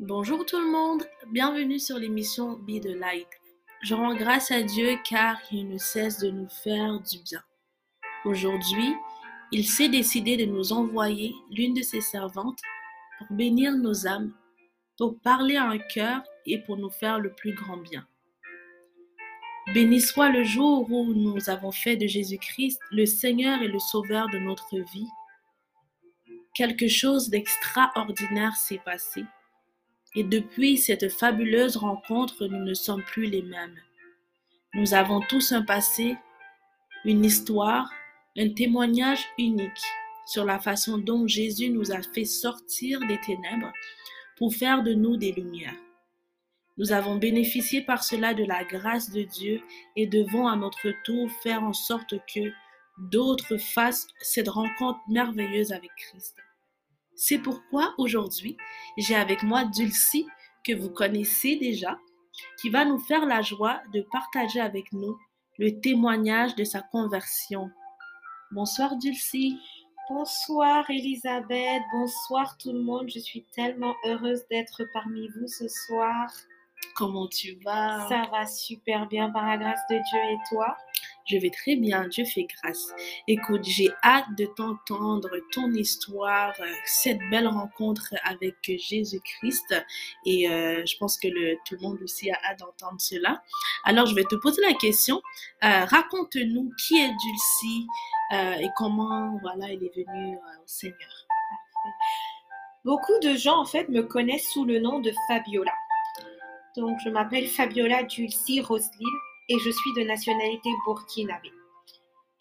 Bonjour tout le monde, bienvenue sur l'émission Be the Light. Je rends grâce à Dieu car il ne cesse de nous faire du bien. Aujourd'hui, il s'est décidé de nous envoyer l'une de ses servantes pour bénir nos âmes, pour parler à un cœur et pour nous faire le plus grand bien. Béni soit le jour où nous avons fait de Jésus-Christ le Seigneur et le Sauveur de notre vie. Quelque chose d'extraordinaire s'est passé et depuis cette fabuleuse rencontre, nous ne sommes plus les mêmes. Nous avons tous un passé, une histoire, un témoignage unique sur la façon dont Jésus nous a fait sortir des ténèbres pour faire de nous des lumières. Nous avons bénéficié par cela de la grâce de Dieu et devons à notre tour faire en sorte que d'autres fassent cette rencontre merveilleuse avec Christ. C'est pourquoi aujourd'hui, j'ai avec moi Dulcie, que vous connaissez déjà, qui va nous faire la joie de partager avec nous le témoignage de sa conversion. Bonsoir Dulcie. Bonsoir Elisabeth, bonsoir tout le monde. Je suis tellement heureuse d'être parmi vous ce soir. Comment tu vas? Ça va super bien par la grâce de Dieu et toi? Je vais très bien, Dieu fait grâce. Écoute, j'ai hâte de t'entendre ton histoire, euh, cette belle rencontre avec Jésus-Christ. Et euh, je pense que tout le monde aussi a hâte d'entendre cela. Alors, je vais te poser la question. Euh, raconte-nous qui est Dulcie et comment voilà, elle est venue au Seigneur. Beaucoup de gens, en fait, me connaissent sous le nom de Fabiola. Donc, je m'appelle Fabiola Dulcie Roselyne et je suis de nationalité burkinabé.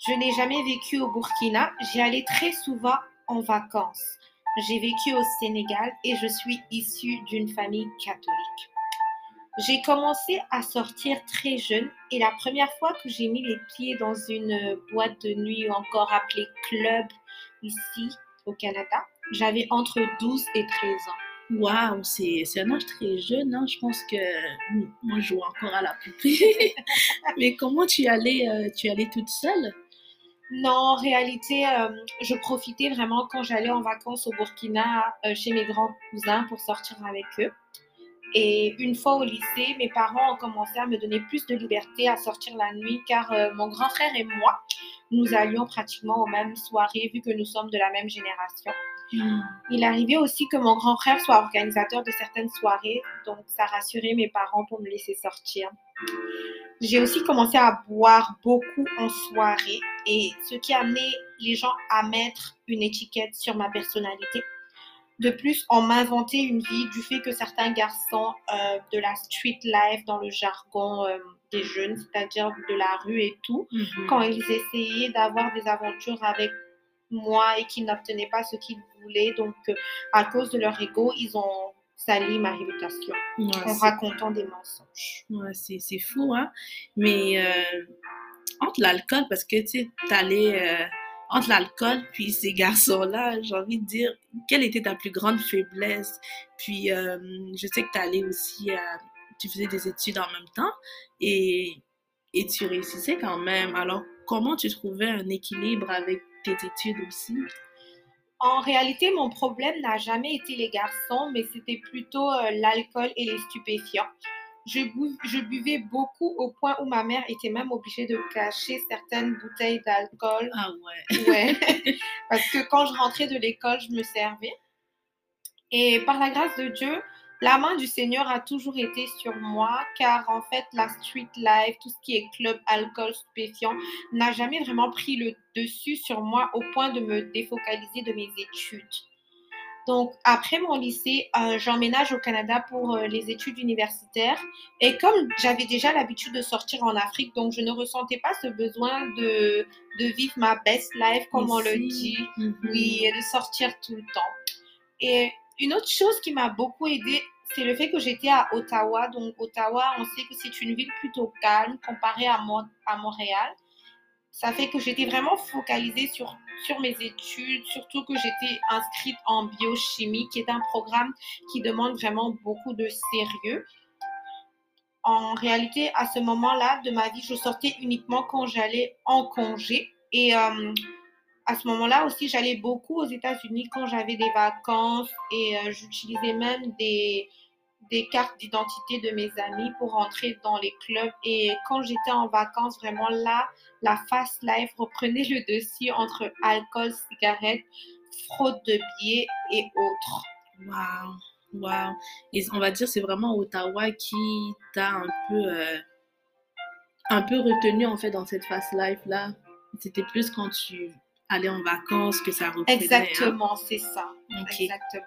Je n'ai jamais vécu au Burkina, j'y allais très souvent en vacances. J'ai vécu au Sénégal et je suis issue d'une famille catholique. J'ai commencé à sortir très jeune et la première fois que j'ai mis les pieds dans une boîte de nuit encore appelée club ici au Canada, j'avais entre 12 et 13 ans. Waouh, c'est un âge très jeune. Hein. Je pense que moi, je joue encore à la poupée. Mais comment tu allais, euh, tu allais toute seule? Non, en réalité, euh, je profitais vraiment quand j'allais en vacances au Burkina euh, chez mes grands cousins pour sortir avec eux. Et une fois au lycée, mes parents ont commencé à me donner plus de liberté à sortir la nuit car mon grand frère et moi, nous allions pratiquement aux mêmes soirées vu que nous sommes de la même génération. Il arrivait aussi que mon grand frère soit organisateur de certaines soirées, donc ça rassurait mes parents pour me laisser sortir. J'ai aussi commencé à boire beaucoup en soirée et ce qui a amené les gens à mettre une étiquette sur ma personnalité. De plus, on m'inventait une vie du fait que certains garçons euh, de la street life, dans le jargon euh, des jeunes, c'est-à-dire de la rue et tout, mhm. quand ils essayaient d'avoir des aventures avec moi et qu'ils n'obtenaient pas ce qu'ils voulaient. Donc, euh, à cause de leur ego, ils ont sali ma réputation en racontant des mensonges. Ouais, c'est fou, hein? Mais euh, entre l'alcool, parce que tu sais, t'allais euh, entre l'alcool puis ces garçons-là, j'ai envie de dire, quelle était ta plus grande faiblesse? Puis, je sais que tu allais aussi, tu faisais des études en même temps et, et tu réussissais quand même. Alors, comment tu trouvais un équilibre avec tes études aussi? En réalité, mon problème n'a jamais été les garçons, mais c'était plutôt euh, l'alcool et les stupéfiants. Je, je, buvais beaucoup au point où ma mère était même obligée de cacher certaines bouteilles d'alcool. Ah ouais. Ouais. Parce que quand je rentrais de l'école, je me servais. Et par la grâce de Dieu, la main du Seigneur a toujours été sur moi, car en fait, la street life, tout ce qui est club, alcool, stupéfiant, n'a jamais vraiment pris le dessus sur moi au point de me défocaliser de mes études. Donc, après mon lycée, euh, j'emménage au Canada pour euh, les études universitaires. Et comme j'avais déjà l'habitude de sortir en Afrique, donc je ne ressentais pas ce besoin de, de vivre ma best life, comme on le dit, mm-hmm. oui, et de sortir tout le temps. Et une autre chose qui m'a beaucoup aidée, c'est le fait que j'étais à Ottawa. Donc, Ottawa, on sait que c'est une ville plutôt calme comparée à, Montréal. Ça fait que j'étais vraiment focalisée sur, sur mes études, surtout que j'étais inscrite en biochimie, qui est un programme qui demande vraiment beaucoup de sérieux. En réalité, à ce moment-là de ma vie, je sortais uniquement quand j'allais en congé. Et euh, à ce moment-là aussi, j'allais beaucoup aux États-Unis quand j'avais des vacances et euh, j'utilisais même des, des cartes d'identité de mes amis pour entrer dans les clubs. Et quand j'étais en vacances, vraiment là, la fast life reprenait le dessus entre alcool, cigarettes, fraude de billets et autres. Wow, wow. Et on va dire c'est vraiment Ottawa qui t'a un peu euh, un peu retenu en fait dans cette fast life là. C'était plus quand tu allais en vacances que ça reprenait. hein? Exactement, c'est ça. Ok. Exactement.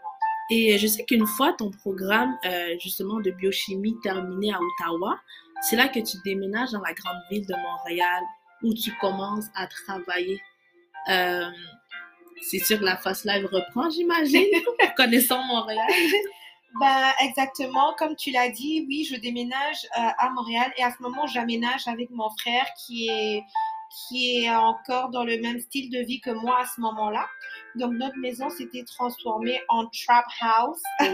Et je sais qu'une fois ton programme euh, justement de biochimie terminé à Ottawa, c'est là que tu déménages dans la grande ville de Montréal où tu commences à travailler. Euh, c'est sûr que la fast live reprend, j'imagine, connaissant Montréal. Ben, exactement, comme tu l'as dit, oui, je déménage euh, à Montréal et à ce moment, j'aménage avec mon frère qui est, qui est encore dans le même style de vie que moi à ce moment-là. Donc, notre maison s'était transformée en trap house.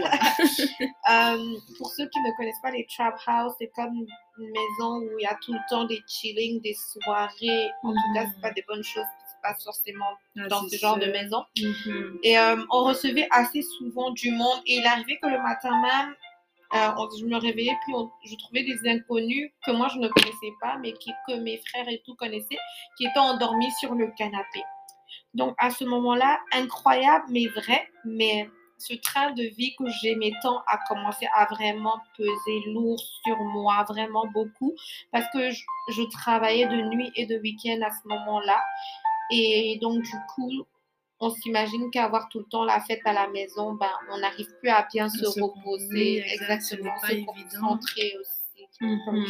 Euh, pour ceux qui ne connaissent pas les trap house, c'est comme une maison où il y a tout le temps des chillings, des soirées. En tout cas, c'est pas des bonnes choses passent forcément Ah, dans ce genre sûr. de maison. Mhm. Et euh, on recevait assez souvent du monde. Et il arrivait que le matin même, euh, je me réveillais, puis je trouvais des inconnus que moi je ne connaissais pas, mais que mes frères et tout connaissaient, qui étaient endormis sur le canapé. Donc à ce moment-là, incroyable, mais vrai, mais ce train de vie que j'aimais tant a commencé à vraiment peser lourd sur moi, vraiment beaucoup, parce que je, je travaillais de nuit et de week-end à ce moment-là. Et donc, du coup, on s'imagine qu'avoir tout le temps la fête à la maison, ben, on n'arrive plus à bien se, reposer, exactement, pas se évident. concentrer aussi. Mhm.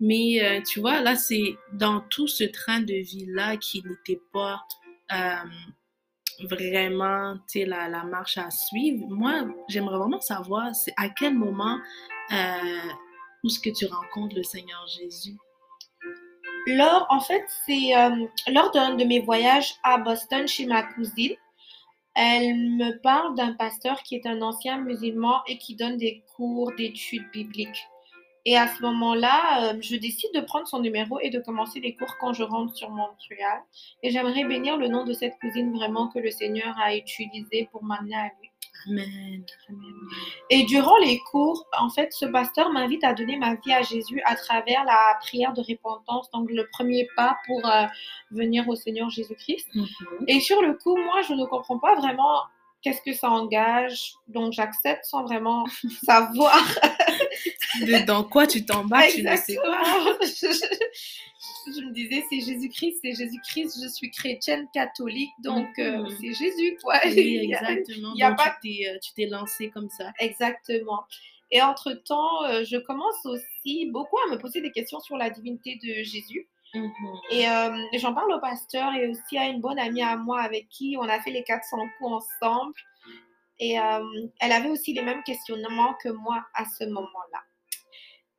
Mais euh, tu vois, là, c'est dans tout ce train de vie-là qui n'était pas euh, vraiment, la, la marche à suivre. Moi, j'aimerais vraiment savoir, à quel moment euh, où est-ce que tu rencontres le Seigneur Jésus? Lors, en fait, c'est euh, lors d'un de mes voyages à Boston chez ma cousine. Elle me parle d'un pasteur qui est un ancien musulman et qui donne des cours d'études bibliques. Et à ce moment-là, euh, je décide de prendre son numéro et de commencer les cours quand je rentre sur Montréal. Et j'aimerais bénir le nom de cette cousine vraiment que le Seigneur a utilisé pour m'amener à lui. Amen. Et durant les cours, en fait, ce pasteur m'invite à donner ma vie à Jésus à travers la prière de repentance, donc le premier pas pour euh, venir au Seigneur Jésus-Christ. Mhm. Et sur le coup, moi, je ne comprends pas vraiment qu'est-ce que ça engage, donc j'accepte sans vraiment savoir. Dans quoi tu t'embarques, tu ne sais pas. Je, me disais, c'est Jésus-Christ, c'est Jésus-Christ, je suis chrétienne catholique, donc euh, Mhm. c'est Jésus, quoi. Oui, Il y a- exactement. il y a Donc, pas- tu t'es, euh, tu t'es lancé comme ça. Exactement. Et entre-temps, euh, je commence aussi beaucoup à me poser des questions sur la divinité de Jésus. Mhm. Et euh, j'en parle au pasteur et aussi à une bonne amie à moi avec qui on a fait les 400 coups ensemble. Et euh, elle avait aussi les mêmes questionnements que moi à ce moment-là.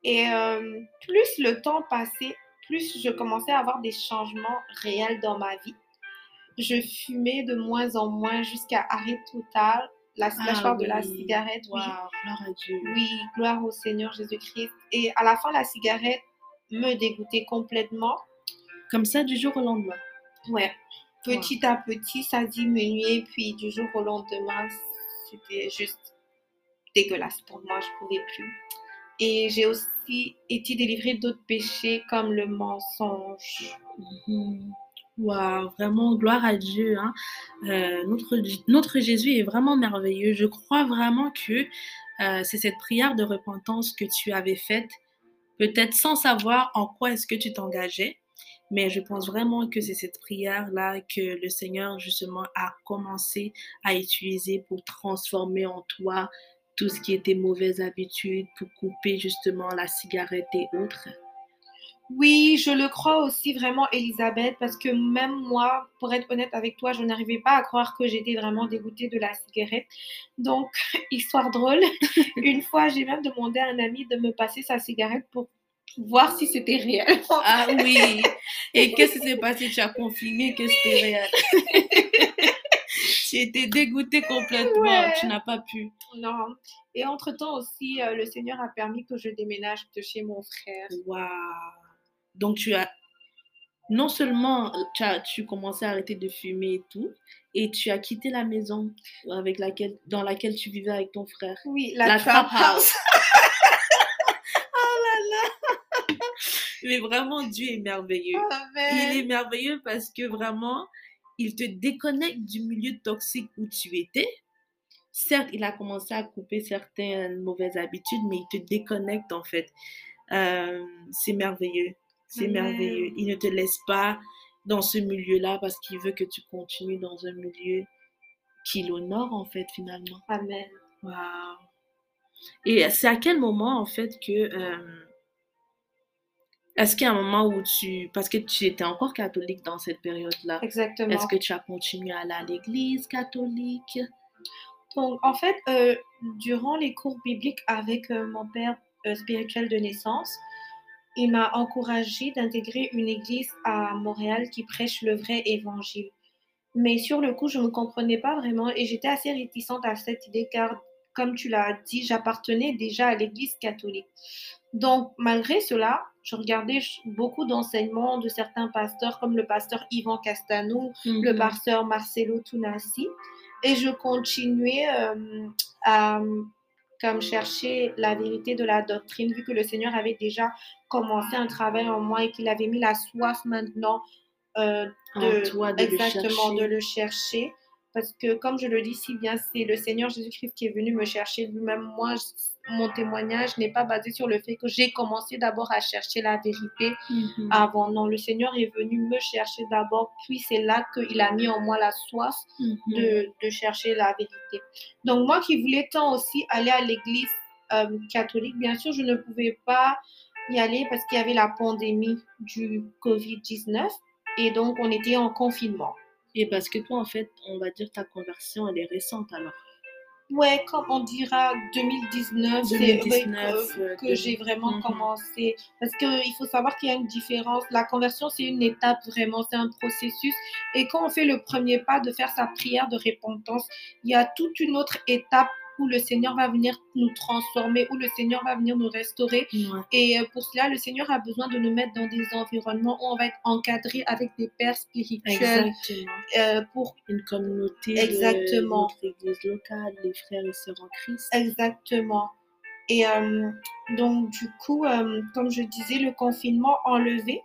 Et euh, plus le temps passait, plus je commençais à avoir des changements réels dans ma vie. Je fumais de moins en moins jusqu'à arrêt total. La, je parle de la oui. cigarette, oui. Gloire à Dieu. Oui, gloire au Seigneur Jésus-Christ. Et à la fin, la cigarette me dégoûtait complètement. Comme ça, du jour au lendemain. Ouais. Petit à petit, ça diminuait, puis du jour au lendemain, c'était juste dégueulasse pour moi, je pouvais plus. Et j'ai aussi été délivrée d'autres péchés comme le mensonge. Wow, vraiment, gloire à Dieu. hein. Euh, notre, notre Jésus est vraiment merveilleux. Je crois vraiment que euh, c'est cette prière de repentance que tu avais faite, peut-être sans savoir en quoi est-ce que tu t'engageais, mais je pense vraiment que c'est cette prière-là que le Seigneur, justement, a commencé à utiliser pour transformer en toi tout ce qui était mauvaise habitude, pour couper justement la cigarette et autres? Oui, je le crois aussi vraiment, Elisabeth, parce que même moi, pour être honnête avec toi, je n'arrivais pas à croire que j'étais vraiment dégoûtée de la cigarette. Donc, histoire drôle, une fois, j'ai même demandé à un ami de me passer sa cigarette pour voir si c'était réel. Ah oui. Et qu'est-ce qui s'est passé? Tu as confirmé que c'était réel. Tu étais dégoûtée complètement. Ouais. Tu n'as pas pu. Non. Et entre-temps aussi, euh, le Seigneur a permis que je déménage de chez mon frère. Waouh. Donc tu as non seulement tu as tu commençais à arrêter de fumer et tout, et tu as quitté la maison avec laquelle, dans laquelle tu vivais avec ton frère. Oui, la, trap, house. oh là là Mais vraiment, Dieu est merveilleux. Il est merveilleux parce que vraiment, il te déconnecte du milieu toxique où tu étais. Certes, il a commencé à couper certaines mauvaises habitudes, mais il te déconnecte en fait. Euh, c'est merveilleux. C'est merveilleux. Il ne te laisse pas dans ce milieu-là parce qu'il veut que tu continues dans un milieu qui l'honore en fait finalement. Amen. Wow. Et c'est à quel moment en fait que... Euh, est-ce qu'il y a un moment où tu... Parce que tu étais encore catholique dans cette période-là. Exactement. Est-ce que tu as continué à aller à l'église catholique? Donc en fait, euh, durant les cours bibliques avec euh, mon père spirituel de naissance, il m'a encouragé d'intégrer une église à Montréal qui prêche le vrai évangile. Mais sur le coup, je ne comprenais pas vraiment et j'étais assez réticente à cette idée car, comme tu l'as dit, j'appartenais déjà à l'église catholique. Donc, malgré cela, je regardais beaucoup d'enseignements de certains pasteurs comme le pasteur Yvan Castanou, le mhm. pasteur Marcelo Tunassi et je continuais euh, à comme chercher la vérité de la doctrine, vu que le Seigneur avait déjà commencé un travail en moi et qu'il avait mis la soif maintenant euh, de, exactement de le chercher. Parce que, comme je le dis si bien, c'est le Seigneur Jésus-Christ qui est venu me chercher lui-même. Moi, mon témoignage n'est pas basé sur le fait que j'ai commencé d'abord à chercher la vérité mhm. avant. Non, le Seigneur est venu me chercher d'abord, puis c'est là qu'il a mis en moi la soif mhm. de, de, chercher la vérité. Donc, moi qui voulais tant aussi aller à l'église euh, catholique, bien sûr, je ne pouvais pas y aller parce qu'il y avait la pandémie du COVID-19 et donc on était en confinement. Et parce que toi, en fait, on va dire ta conversion, elle est récente alors. Ouais, comme on dira 2019, c'est que, que j'ai vraiment mhm. commencé. Parce qu'il faut savoir qu'il y a une différence. La conversion, c'est une étape vraiment, c'est un processus. Et quand on fait le premier pas de faire sa prière de repentance, il y a toute une autre étape où le Seigneur va venir nous transformer, où le Seigneur va venir nous restaurer. Et euh, pour cela, le Seigneur a besoin de nous mettre dans des environnements où on va être encadré avec des pères spirituels. Euh, pour une communauté, Exactement. De notre église locale, les frères et sœurs en Christ. Exactement. Et euh, donc, du coup, comme je disais, le confinement enlevé,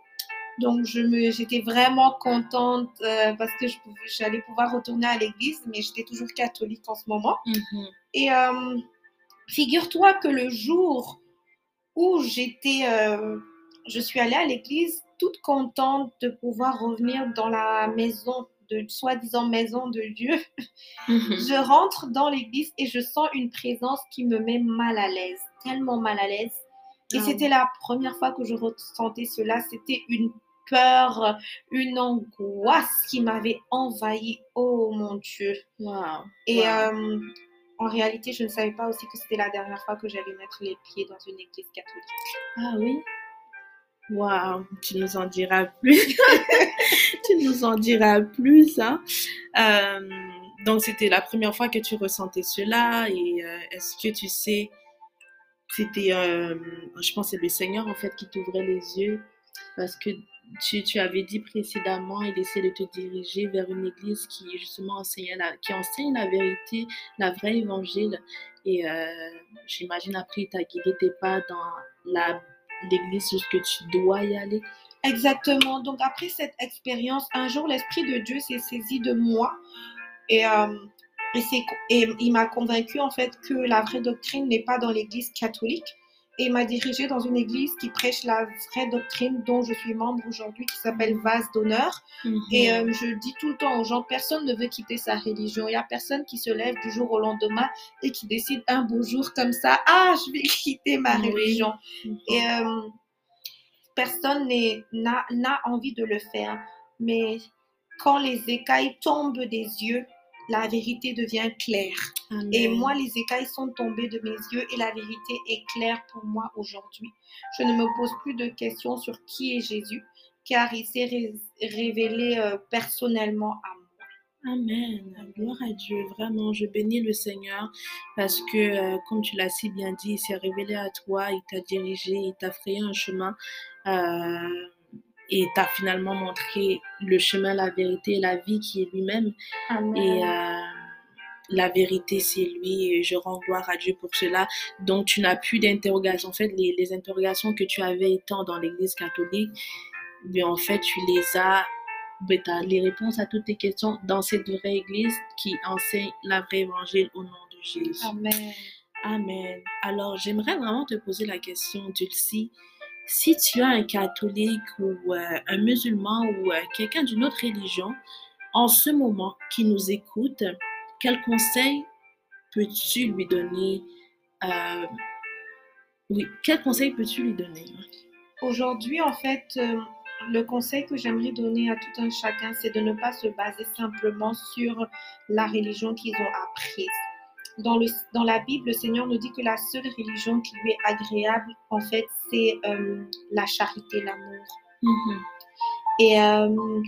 donc, j'étais vraiment contente euh, parce que j'allais pouvoir retourner à l'église, mais j'étais toujours catholique en ce moment. Mhm. Et euh, figure-toi que le jour où j'étais, euh, je suis allée à l'église, toute contente de pouvoir revenir dans la maison de soi-disant maison de Dieu, mhm. je rentre dans l'église et je sens une présence qui me met mal à l'aise, tellement mal à l'aise. Et ah c'était la première fois que je ressentais cela. C'était une peur, une angoisse qui m'avait envahi. Oh mon Dieu. Et euh, en réalité, je ne savais pas aussi que c'était la dernière fois que j'allais mettre les pieds dans une église catholique. Ah oui? Waouh, tu nous en diras plus. tu nous en diras plus. Hein? Euh, donc, c'était la première fois que tu ressentais cela. Et euh, est-ce que tu sais, c'était, je pense, c'est le Seigneur en fait qui t'ouvrait les yeux parce que tu, tu, avais dit précédemment, il essaie de te diriger vers une église qui justement enseigne la, qui enseigne la vérité, la vraie évangile. Et euh, j'imagine après, il t'a guidé pas dans l'église jusque tu dois y aller. Exactement. Donc après cette expérience, un jour, l'Esprit de Dieu s'est saisi de moi et, euh, et il m'a convaincu en fait que la vraie doctrine n'est pas dans l'église catholique, et m'a dirigé dans une église qui prêche la vraie doctrine dont je suis membre aujourd'hui, qui s'appelle Vase d'honneur. Mhm. Et euh, je dis tout le temps aux gens, personne ne veut quitter sa religion. Il n'y a personne qui se lève du jour au lendemain et qui décide un beau jour comme ça, ah, je vais quitter ma religion. Mhm. Et euh, personne n'a envie de le faire. Mais quand les écailles tombent des yeux, la vérité devient claire. Et moi, les écailles sont tombées de mes yeux et la vérité est claire pour moi aujourd'hui. Je ne me pose plus de questions sur qui est Jésus, car il s'est révélé euh, personnellement à moi. Amen. Gloire à Dieu. Vraiment, je bénis le Seigneur parce que, euh, comme tu l'as si bien dit, il s'est révélé à toi, il t'a dirigé, il t'a frayé un chemin. Euh, et t'as finalement montré le chemin, la vérité et la vie qui est lui-même. Et euh, la vérité, c'est lui. Et je rends gloire à Dieu pour cela. Donc, tu n'as plus d'interrogations. En fait, les, les interrogations que tu avais étant dans l'Église catholique, mais en fait, tu les as. Ben, tu as les réponses à toutes tes questions dans cette vraie Église qui enseigne la vraie évangile au nom de Jésus. Amen. Amen. Alors, j'aimerais vraiment te poser la question, Dulcie. Si tu as un catholique ou euh, un musulman ou euh, quelqu'un d'une autre religion en ce moment qui nous écoute, quel conseil peux-tu lui donner euh, Oui, quel conseil peux-tu lui donner? Aujourd'hui, en fait, le conseil que j'aimerais donner à tout un chacun, c'est de ne pas se baser simplement sur la religion qu'ils ont apprise. Dans, le, dans la Bible, le Seigneur nous dit que la seule religion qui lui est agréable, en fait, c'est euh, la charité, l'amour. Mhm. Et euh,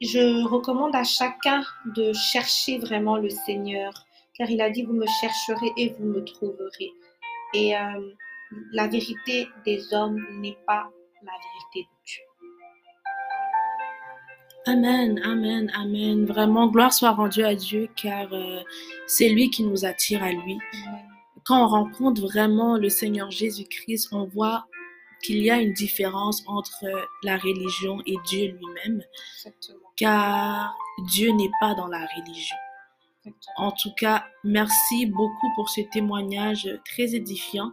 je recommande à chacun de chercher vraiment le Seigneur, car il a dit, vous me chercherez et vous me trouverez. Et euh, la vérité des hommes n'est pas la vérité de Dieu. Amen, amen, amen. Vraiment, gloire soit rendue à Dieu car euh, c'est lui qui nous attire à lui. Quand on rencontre vraiment le Seigneur Jésus-Christ, on voit qu'il y a une différence entre la religion et Dieu lui-même, car Dieu n'est pas dans la religion. En tout cas, merci beaucoup pour ce témoignage très édifiant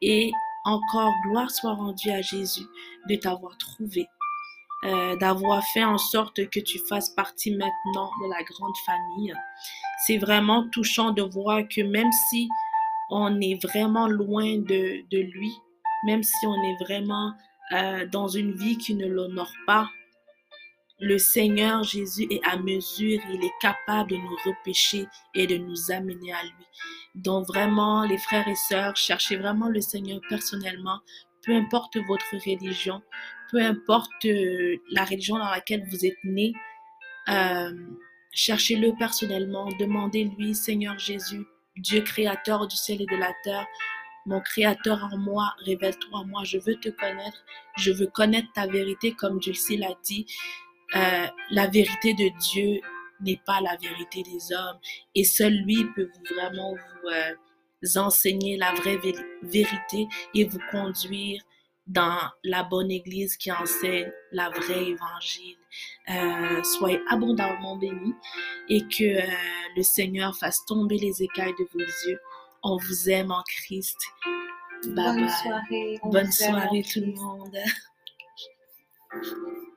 et encore gloire soit rendue à Jésus de t'avoir trouvé, euh, d'avoir fait en sorte que tu fasses partie maintenant de la grande famille. C'est vraiment touchant de voir que même si on est vraiment loin de, de lui, même si on est vraiment euh, dans une vie qui ne l'honore pas, le Seigneur Jésus est à mesure, il est capable de nous repêcher et de nous amener à lui. Donc vraiment, les frères et sœurs, cherchez vraiment le Seigneur personnellement, peu importe votre religion, peu importe euh, la religion dans laquelle vous êtes né, euh, cherchez-le personnellement, demandez-lui, Seigneur Jésus, Dieu créateur du ciel et de la terre, mon créateur en moi, révèle-toi en moi, je veux te connaître, je veux connaître ta vérité comme Dulcie l'a dit. Euh, la vérité de Dieu n'est pas la vérité des hommes et seul lui peut vraiment vous enseigner la vraie vé- vérité et vous conduire dans la bonne église qui enseigne la vraie évangile. Euh, soyez abondamment bénis et que euh, le Seigneur fasse tomber les écailles de vos yeux. On vous aime en Christ. Bye Bonne bye. soirée. on Bonne soirée tout le monde.